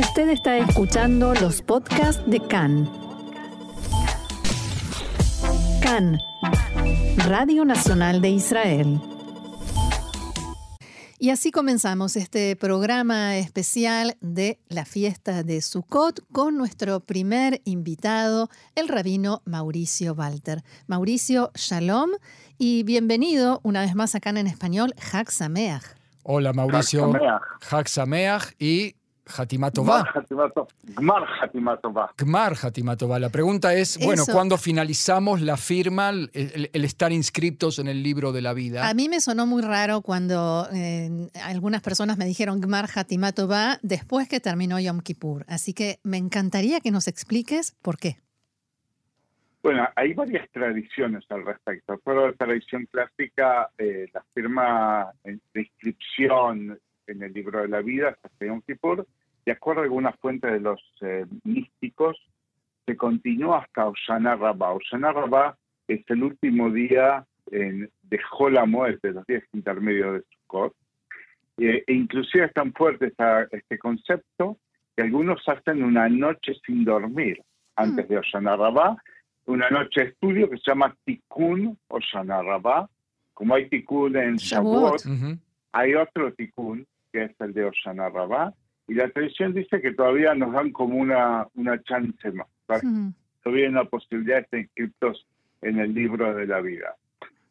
Usted está escuchando los podcasts de CAN. CAN, Radio Nacional de Israel. Y así comenzamos este programa especial de la fiesta de Sukkot con nuestro primer invitado, el rabino Mauricio Walter. Mauricio, shalom y bienvenido una vez más acá en español, Hak Sameach. Hola Mauricio, Hak Sameach y Hatimatová. Gmar Hatimatová. Gmar Hatimatová. La pregunta es, bueno, ¿cuándo finalizamos la firma, el, estar inscritos en el libro de la vida? A mí me sonó muy raro cuando eh, algunas personas me dijeron Gmar Hatimatová después que terminó Yom Kippur. Así que me encantaría que nos expliques por qué. Bueno, hay varias tradiciones al respecto. Pero la tradición clásica, eh, la firma de inscripción en el libro de la hasta Yom Kippur, de acuerdo a algunas fuentes de los eh, místicos, se continúa hasta Oshana Rabbah. Oshana Rabbah es el último día en, de Jolamoed, de los días intermedios de Sukkot. e inclusive es tan fuerte este concepto que algunos hacen una noche sin dormir antes de Oshana Rabbah, una noche de estudio que se llama Tikkun Oshana Rabbah. Como hay Tikkun en Shavuot, hay otro Tikkun que es el de Oshana Rabbah, y la tradición dice que todavía nos dan como una, una chance más. Todavía hay una posibilidad de estar inscritos en el libro de la vida.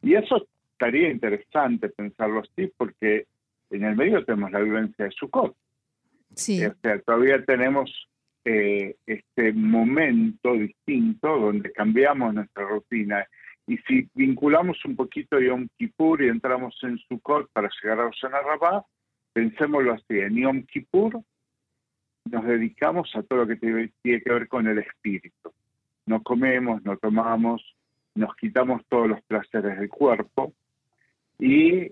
Y eso estaría interesante pensarlo así, porque en el medio tenemos la vivencia de Sukkot. Sí. O sea, todavía tenemos eh, este momento distinto donde cambiamos nuestra rutina. Y si vinculamos un poquito Yom Kippur y entramos en Sukkot para llegar a Oshana Rabbah, pensémoslo así, en Yom Kippur nos dedicamos a todo lo que tiene que ver con el espíritu. No comemos, no tomamos, nos quitamos todos los placeres del cuerpo y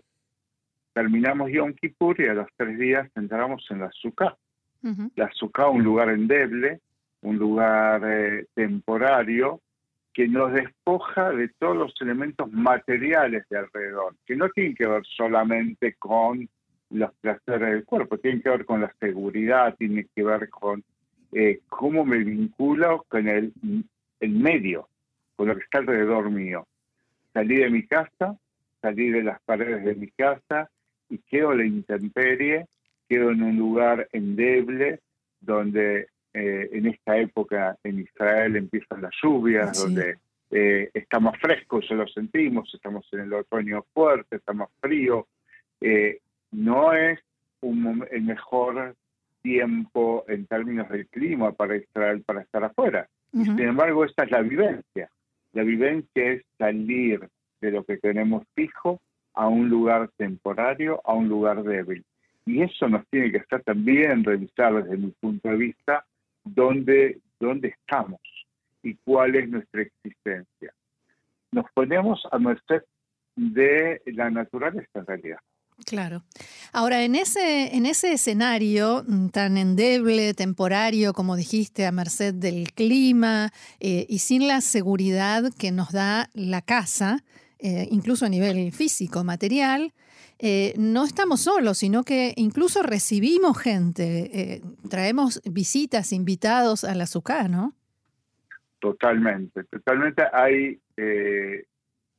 terminamos Yom Kippur y a los tres días entramos en la Sukkah. La Sukkah, un lugar endeble, un lugar eh, temporario, que nos despoja de todos los elementos materiales de alrededor, que no tienen que ver solamente con los placeres del cuerpo, tienen que ver con la seguridad, tiene que ver con eh, cómo me vinculo con el, el medio, con lo que está alrededor mío. Salí de mi casa, salí de las paredes de mi casa y quedo en la intemperie, quedo en un lugar endeble donde eh, en esta época en Israel empiezan las lluvias, donde eh, está más fresco, ya lo sentimos, estamos en el otoño fuerte, está más frío, eh, no es el mejor tiempo en términos del clima para Israel para estar afuera. Sin embargo, esta es la vivencia. La vivencia es salir de lo que tenemos fijo a un lugar temporario, a un lugar débil. Y eso nos tiene que hacer también revisar desde mi punto de vista dónde, dónde estamos y cuál es nuestra existencia. Nos ponemos a merced de la naturaleza en realidad. Claro. Ahora, en ese, en ese escenario mm, tan endeble, temporario, como dijiste, a merced del clima eh, y sin la seguridad que nos da la casa, eh, incluso a nivel físico, material, eh, no estamos solos, sino que incluso recibimos gente, traemos visitas, invitados a la ¿no? Totalmente, totalmente. Hay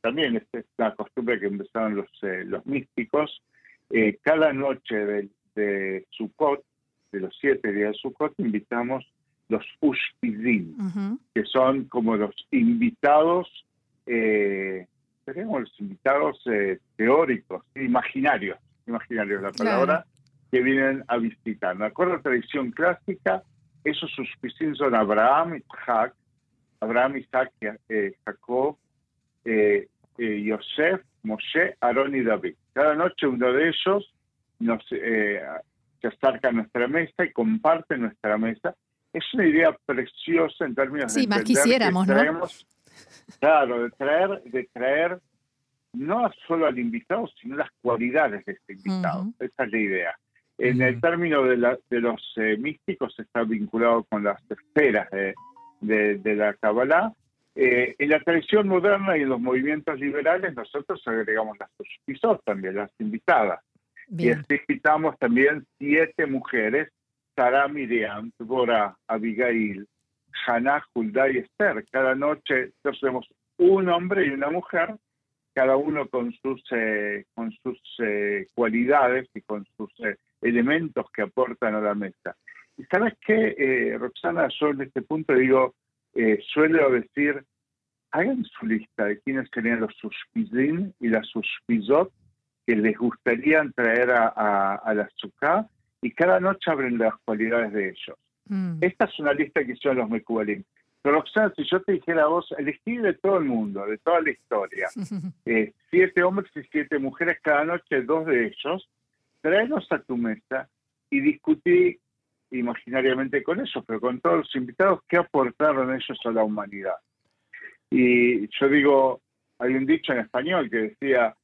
también es la costumbre que empezaron los, eh, los místicos, eh, cada noche de, de Sukkot, de los siete días de Sukkot, invitamos los Ushpizim, que son como los invitados, eh, los invitados eh, teóricos, imaginarios, imaginarios la palabra, que vienen a visitar. De acuerdo a la tradición clásica, esos Ushpizim son Abraham, Isaac, Abraham, Isaac, Jacob, eh, Yosef, Moshe, Aarón y David. Cada noche uno de ellos nos eh, se acerca a nuestra mesa y comparte nuestra mesa. Es una idea preciosa en términos de más quisiéramos, Claro, de traer, de traer no solo al invitado, sino las cualidades de este invitado. Esa es la idea. En el término de, la, de los eh, místicos está vinculado con las esferas de, de, de la Kabbalah eh, en la tradición moderna y en los movimientos liberales nosotros agregamos las pisos también, las invitadas. Y así invitamos también siete mujeres Sarah, Miriam, Débora, Abigail, Haná, Hulda y Esther. Cada noche tenemos un hombre y una mujer, cada uno con sus, eh, con sus eh, cualidades y con sus eh, elementos que aportan a la mesa. Y sabes qué, Roxana, yo en este punto digo, suelo decir, hagan su lista de quiénes serían los suspizín y las suspizot que les gustaría traer a, la azúcar y cada noche abren las cualidades de ellos. Mm. Esta es una lista que son los Mekubalim. Pero Roxana, si yo te dijera a vos, elegí de todo el mundo, de toda la historia, eh, siete hombres y siete mujeres cada noche, dos de ellos, tráelos a tu mesa y discutí imaginariamente con ellos, pero con todos los invitados, qué aportaron ellos a la humanidad. Y yo digo, hay un dicho en español que decía,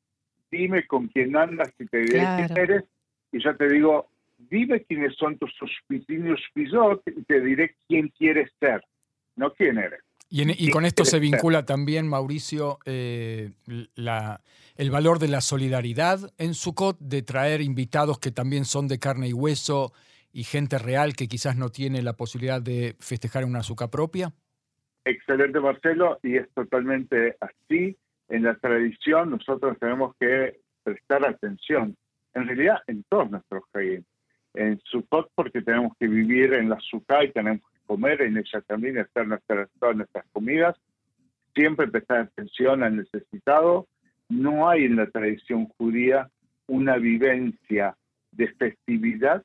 dime con quién andas y te diré quién eres, y yo te digo, dime quiénes son tus suspicios y te diré quién quieres ser, no quién eres. Y, con esto se vincula también, Mauricio, eh, la, el valor de la solidaridad en Sukkot, de traer invitados que también son de carne y hueso y gente real que quizás no tiene la posibilidad de festejar una azúcar propia. Excelente, Marcelo, y es totalmente así. En la tradición nosotros tenemos que prestar atención, en realidad en todos nuestros países en Sukkot porque tenemos que vivir en la Sukkah y tenemos que comer en ella también, hacer nuestras, todas nuestras comidas, siempre prestar atención al necesitado. No hay en la tradición judía una vivencia de festividad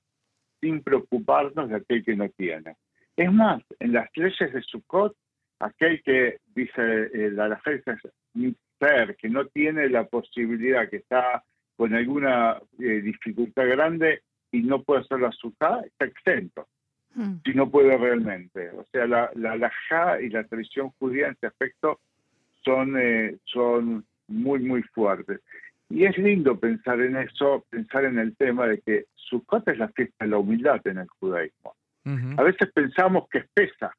sin preocuparnos de aquel que no tiene. Es más, en las leyes de Sukkot, aquel que dice eh, la ser que no tiene la posibilidad, que está con alguna eh, dificultad grande, y no puede hacer la azúcar, está exento, hmm. si no puede realmente. O sea, la, la, y la tradición judía en este aspecto son, eh, son muy, muy fuertes. Y es lindo pensar en eso, pensar en el tema de que Sukkot es la fiesta de la humildad en el judaísmo. A veces pensamos que es Pesach,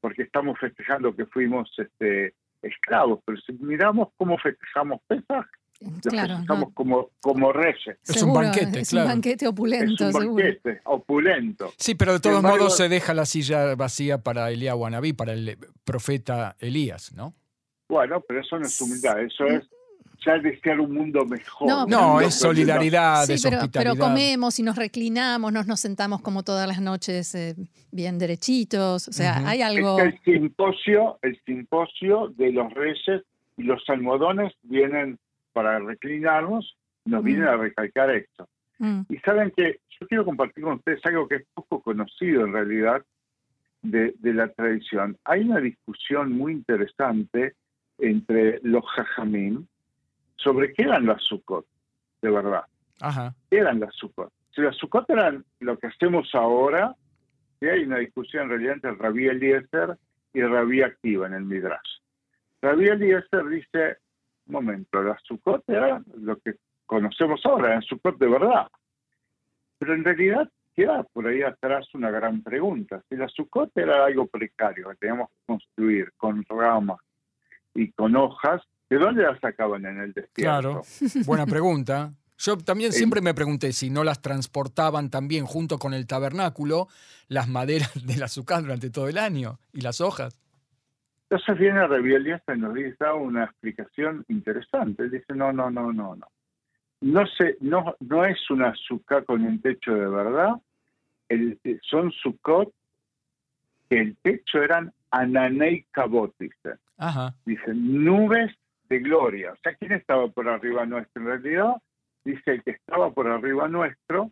porque estamos festejando que fuimos este, esclavos, pero si miramos cómo festejamos Pesach, Claro, estamos como, como reyes. Es un banquete, es un banquete opulento, es un banquete opulento. Sí, pero de todos modos se deja la silla vacía para Elías Wanabí, para el profeta Elías, ¿no? Bueno, pero eso no es humildad, eso es ya desear un mundo mejor. No, es solidaridad, sí, es pero, pero, comemos y nos reclinamos, nos, nos sentamos como todas las noches eh, bien derechitos, o sea, hay algo... el simposio, el simposio de los reyes y los almohadones vienen para reclinarnos, nos vienen a recalcar esto. Mm. Y saben que yo quiero compartir con ustedes algo que es poco conocido en realidad de, la tradición. Hay una discusión muy interesante entre los jajamín sobre qué eran las sukkot, de verdad. Ajá. ¿Qué eran las sukkot? Si las sukkot eran lo que hacemos ahora, hay una discusión en realidad entre Rabí Eliezer y Rabí Akiva en el Midrash. Rabí Eliezer dice, momento, la Sukkot era lo que conocemos ahora, en Sukkot de verdad. Pero en realidad queda por ahí atrás una gran pregunta. Si la Sukkot era algo precario que teníamos que construir con ramas y con hojas, ¿de dónde las sacaban en el desierto? Claro, buena pregunta. Yo también siempre me pregunté si no las transportaban también junto con el tabernáculo las maderas de la Sukkot durante todo el año y las hojas. Entonces viene Rebelias y nos da una explicación interesante. Dice, no, no, no, no, no. No, se, no, no es una sukkah con un techo de verdad. El, son sukkot que el techo eran ananei kabot, dice. Dice, nubes de gloria. O sea, ¿quién estaba por arriba nuestro? En realidad, dice el que estaba por arriba nuestro,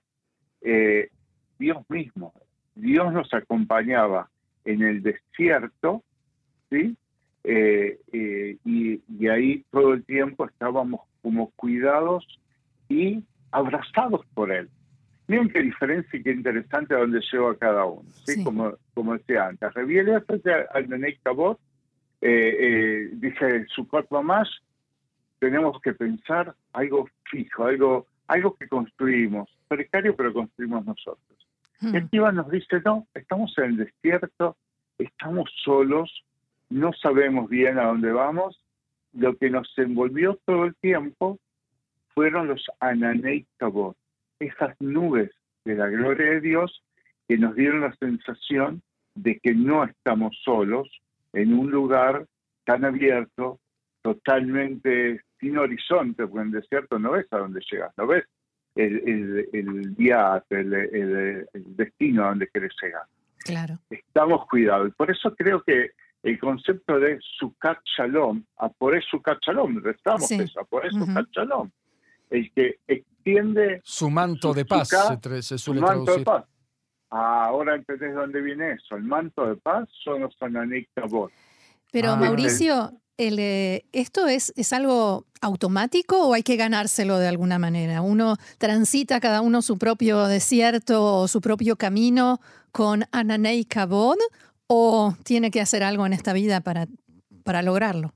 eh, Dios mismo. Dios nos acompañaba en el desierto ¿sí? Eh, eh, y, ahí todo el tiempo estábamos como cuidados y abrazados por él. Miren qué diferencia y qué interesante a dónde lleva cada uno, ¿sí? Como, como decía antes. Frente al Nenek Cabot, eh, dice su cuerpo más, tenemos que pensar algo fijo, algo, algo que construimos, precario pero construimos nosotros. Hmm. Y aquí nos dice, no, estamos en el desierto, estamos solos, no sabemos bien a dónde vamos. Lo que nos envolvió todo el tiempo fueron los Ananei esas nubes de la gloria de Dios que nos dieron la sensación de que no estamos solos en un lugar tan abierto, totalmente sin horizonte, porque en desierto no ves a dónde llegas, no ves el, el, viaje, el, destino a donde quieres llegar. Claro. Estamos cuidados. Por eso creo que el concepto de Sukkot Shalom, a por eso Sukkot Shalom, restamos eso, a por eso Sukkot Shalom, el que extiende... Su manto de paz, se, suele su manto De paz. Ahora entendés dónde viene eso. El manto de paz son los Ananik Pero ah, Mauricio, el, eh, ¿esto es, es algo automático o hay que ganárselo de alguna manera? ¿Uno transita cada uno su propio desierto o su propio camino con Ananei Kabod o tiene que hacer algo en esta vida para, para lograrlo?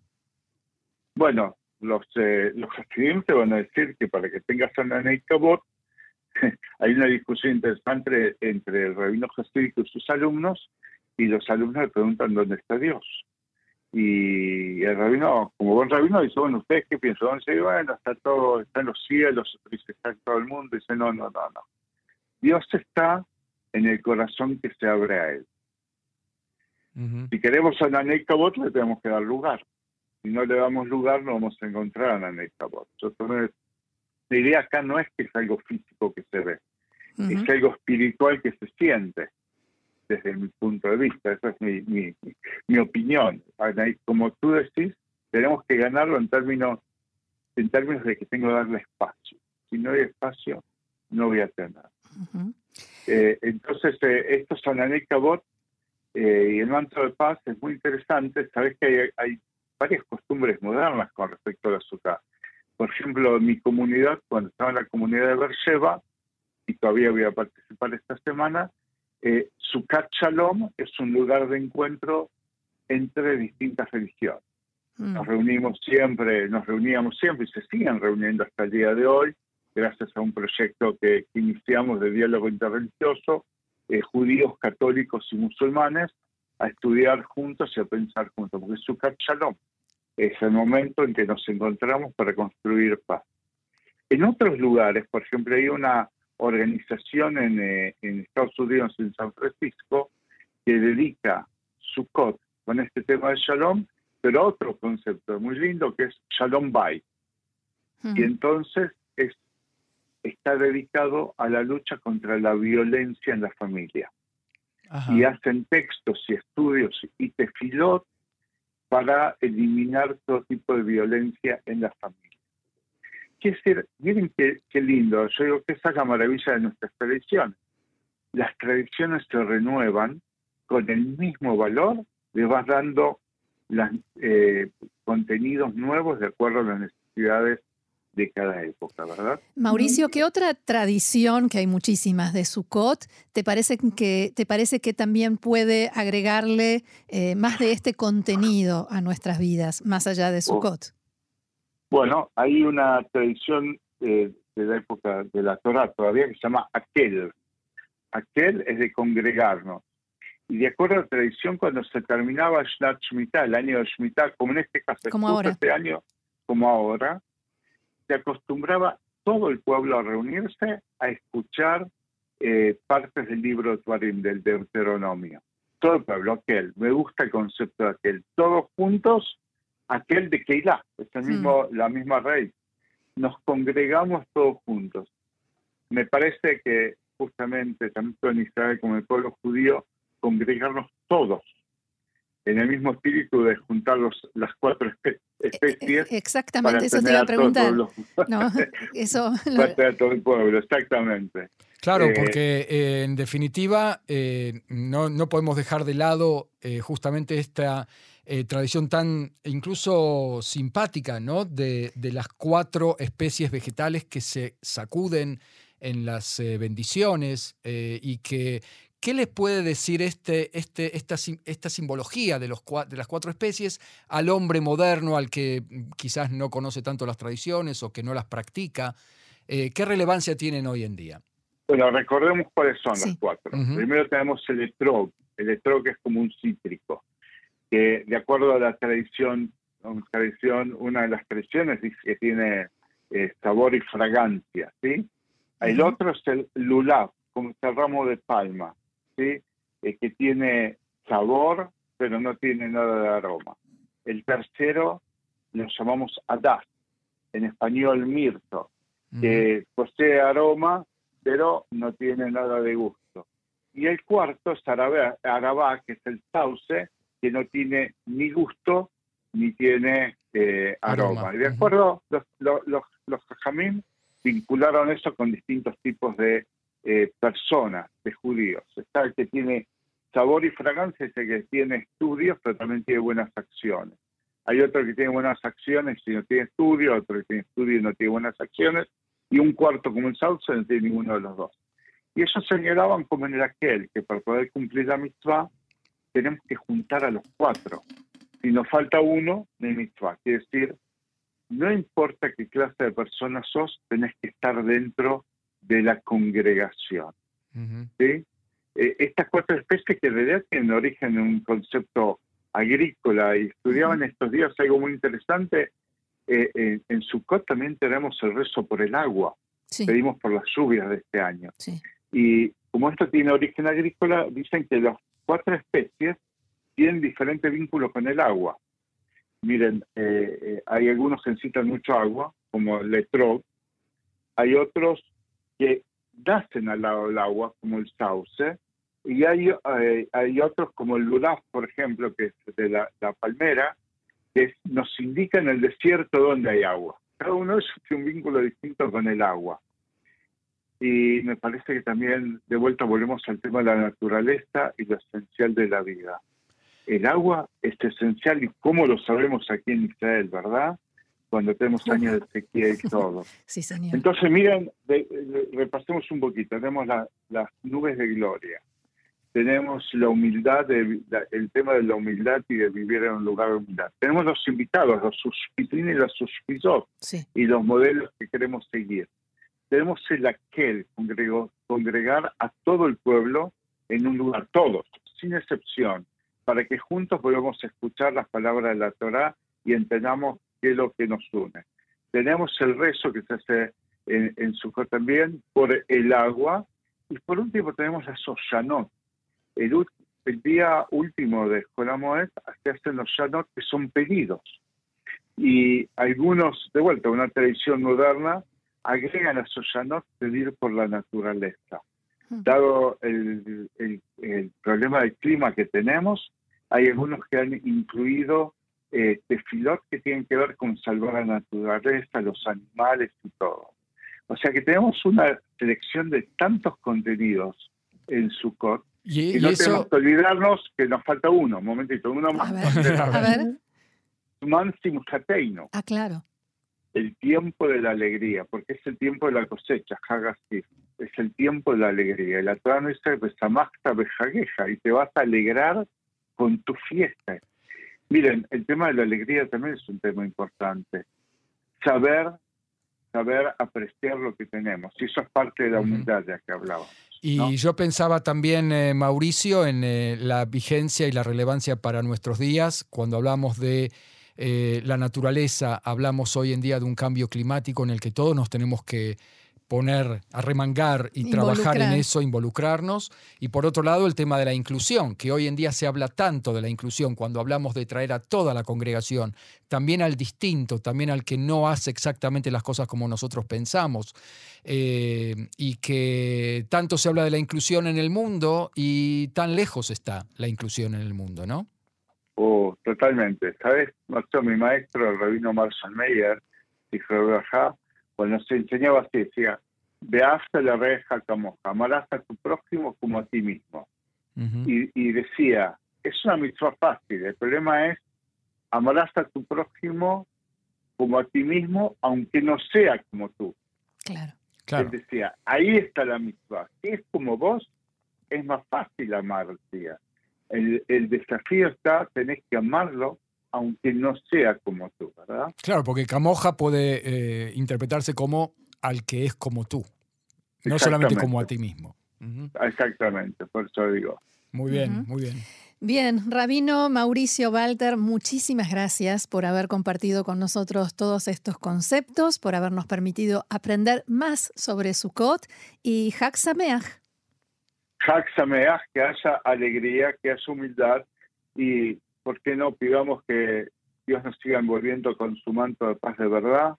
Bueno, los, eh, los estudiantes van a decir que para que tengas Ananei Kabod hay una discusión interesante entre el rabino jasídico y sus alumnos, y los alumnos le preguntan dónde está Dios. Y el rabino, como buen rabino, dice, bueno, ¿ustedes qué piensan? Dice, bueno, está todo, está en los cielos, dice, está en todo el mundo. Dice, no, no, no, no. Dios está en el corazón que se abre a él. Si queremos a Nanei Cabot, le tenemos que dar lugar. Si no le damos lugar, no vamos a encontrar a Nanei Cabot. Entonces, la idea acá no es que es algo físico que se ve, es algo espiritual que se siente, desde mi punto de vista. Esa es mi, mi, opinión. Como tú decís, tenemos que ganarlo en términos, en términos de que tengo que darle espacio. Si no hay espacio, no voy a tener. Eh, entonces, eh, estos son Bot eh, y el manto de paz es muy interesante. Sabes que hay, hay varias costumbres modernas con respecto a la azúcar. Por ejemplo, mi comunidad, cuando estaba en la comunidad de Beersheba, y todavía voy a participar esta semana, eh, Sukkot Shalom es un lugar de encuentro entre distintas religiones. Mm. Nos reunimos siempre, nos reuníamos siempre y se siguen reuniendo hasta el día de hoy, gracias a un proyecto que, iniciamos de diálogo interreligioso, eh, judíos, católicos y musulmanes, a estudiar juntos y a pensar juntos, porque Sukkot Shalom es el momento en que nos encontramos para construir paz. En otros lugares, por ejemplo, hay una organización en, eh, Estados Unidos, en San Francisco, que dedica su Sukkot con este tema de Shalom, pero otro concepto muy lindo que es Shalom Bay. Hmm. Y entonces es, está dedicado a la lucha contra la violencia en la familia. Y hacen textos y estudios y tefilot para eliminar todo tipo de violencia en la familia. Quiere decir, miren qué, lindo, yo digo que esa es la maravilla de nuestras tradiciones. Las tradiciones se renuevan con el mismo valor, le vas dando los eh, contenidos nuevos de acuerdo a las necesidades de cada época, ¿verdad? Mauricio, ¿qué otra tradición, que hay muchísimas de Sukkot, te parece que, te parece que también puede agregarle eh, más de este contenido a nuestras vidas, más allá de Sukkot? Bueno, hay una tradición eh, de la época de la Torah todavía que se llama Aquel. Aquel es de congregarnos. Y de acuerdo a la tradición, cuando se terminaba Shnat Shemitah, el año de Shemitah, como en este caso, como ahora. este año, como ahora, se acostumbraba todo el pueblo a reunirse a escuchar eh, partes del libro de Tuarim, del Deuteronomio. Todo el pueblo, aquel. Me gusta el concepto de aquel. Todos juntos, aquel de Keilah, es el mismo, la misma raíz. Nos congregamos todos juntos. Me parece que justamente tanto en Israel como en el pueblo judío, congregarnos todos en el mismo espíritu de juntar los, las cuatro especies. E, e, exactamente, eso te iba a preguntar. no, eso. Para todo el pueblo, exactamente. Claro, eh, porque eh, en definitiva eh, no, no, podemos dejar de lado justamente esta tradición tan incluso simpática, ¿no? De, de, las cuatro especies vegetales que se sacuden en las bendiciones y que ¿Qué les puede decir este, este, esta, esta simbología de, los, de las cuatro especies al hombre moderno, al que mm, quizás no conoce tanto las tradiciones o que no las practica? Eh, ¿Qué relevancia tienen hoy en día? Bueno, recordemos cuáles son las cuatro. Primero tenemos el etrog, el etrog es como un cítrico, que de acuerdo a la tradición, tradición una de las tradiciones dice que tiene eh, sabor y fragancia, ¿sí? El otro es el lulav, como este ramo de palma, ¿sí? Eh, que tiene sabor, pero no tiene nada de aroma. El tercero lo llamamos adas, en español mirto, que posee aroma, pero no tiene nada de gusto. Y el cuarto es arabá, que es el sauce, que no tiene ni gusto ni tiene eh, aroma. Y de acuerdo, los, los, los, vincularon eso con distintos tipos de eh, personas, de judíos. Está el que tiene sabor y fragancia, es el que tiene estudios, pero también tiene buenas acciones. Hay otro que tiene buenas acciones y no tiene estudio, otro que tiene estudio y no tiene buenas acciones, y un cuarto como el sauce no tiene ninguno de los dos. Y ellos señalaban como en el aquel, que para poder cumplir la mitzvah tenemos que juntar a los cuatro. Si nos falta uno, no hay mitzvah. Quiere decir, no importa qué clase de persona sos, tenés que estar dentro de la congregación. ¿sí? Eh, estas cuatro especies que en realidad tienen origen en un concepto agrícola y estudiaban estos días algo muy interesante. Eh, eh, en Sukkot también tenemos el rezo por el agua. Pedimos por las lluvias de este año. Y como esto tiene origen agrícola, dicen que las cuatro especies tienen diferentes vínculos con el agua. Miren, hay algunos que necesitan mucho agua, como el etrog. Hay otros que nacen al lado del agua, como el sauce, y hay, eh, hay otros como el lulaf, por ejemplo, que es de la, palmera, que nos indica en el desierto donde hay agua. Cada uno es un vínculo distinto con el agua. Y me parece que también de vuelta volvemos al tema de la naturaleza y lo esencial de la vida. El agua es esencial y cómo lo sabemos aquí en Israel, ¿verdad? Cuando tenemos años de sequía y todo. Sí, señor. Entonces, miren, repasemos un poquito. Tenemos las nubes de gloria tenemos la humildad, de, el tema de la humildad y de vivir en un lugar de humildad. Tenemos los invitados, los suspitrines y los suspizos y los modelos que queremos seguir. Tenemos el aquel, congregar a todo el pueblo en un lugar, todos, sin excepción, para que juntos podamos escuchar las palabras de la Torah y entendamos qué es lo que nos une. Tenemos el rezo que se hace en, en también por el agua y por último tenemos a Soshanot, el, día último de Jolamoed se hacen los Shanot que son pedidos. Y algunos, de vuelta, una tradición moderna, agregan a esos Shanot pedir por la naturaleza. Hmm. Dado el, problema del clima que tenemos, hay algunos que han incluido eh, tefilot que tienen que ver con salvar la naturaleza, los animales y todo. O sea que tenemos una selección de tantos contenidos en Sukkot y, no tenemos que olvidarnos que nos falta uno, un momentito, uno más. A ver. Ah, claro. El tiempo de la alegría, porque es el tiempo de la cosecha, Hagasif. Es el tiempo de la alegría. Y la Torah no dice, y te vas a alegrar con tu fiesta. Miren, el tema de la alegría también es un tema importante. Saber, saber apreciar lo que tenemos. Y eso es parte de la humildad de la que hablaba. Y yo pensaba también, eh, Mauricio, en eh, la vigencia y la relevancia para nuestros días. Cuando hablamos de eh, la naturaleza, hablamos hoy en día de un cambio climático en el que todos nos tenemos que poner, arremangar y trabajar en eso, involucrarnos. Y por otro lado, el tema de la inclusión, que hoy en día se habla tanto de la inclusión cuando hablamos de traer a toda la congregación, también al distinto, también al que no hace exactamente las cosas como nosotros pensamos. Eh, y que tanto se habla de la inclusión en el mundo y tan lejos está la inclusión en el mundo, ¿no? Oh, totalmente. ¿Sabes? Mi maestro, el rabino Marshall Meyer, dijo, cuando se enseñaba así, decía, veaste la reja como amarás a tu prójimo como a ti mismo. y, decía, es una mitzvah fácil, el problema es, amarás a tu prójimo como a ti mismo, aunque no sea como tú. Claro. claro. Él decía, ahí está la mitzvah. Si es como vos, es más fácil amar, El, el desafío está, tenés que amarlo aunque no sea como tú, ¿verdad? Claro, porque camoja puede eh, interpretarse como al que es como tú, no solamente como a ti mismo. Exactamente, por eso digo. Muy bien, muy bien. Bien, Rabino Mauricio Walter, muchísimas gracias por haber compartido con nosotros todos estos conceptos, por habernos permitido aprender más sobre Sukkot y Hak Sameach, que haya alegría, que haya humildad y, ¿por qué no pidamos que Dios nos siga envolviendo con su manto de paz de verdad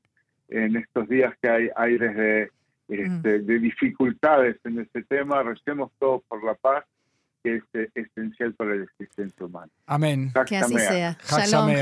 en estos días que hay aires de, este, mm. de dificultades en este tema? Recemos todos por la paz que es esencial para la existencia humana. Amén. Que así sea. Shalom,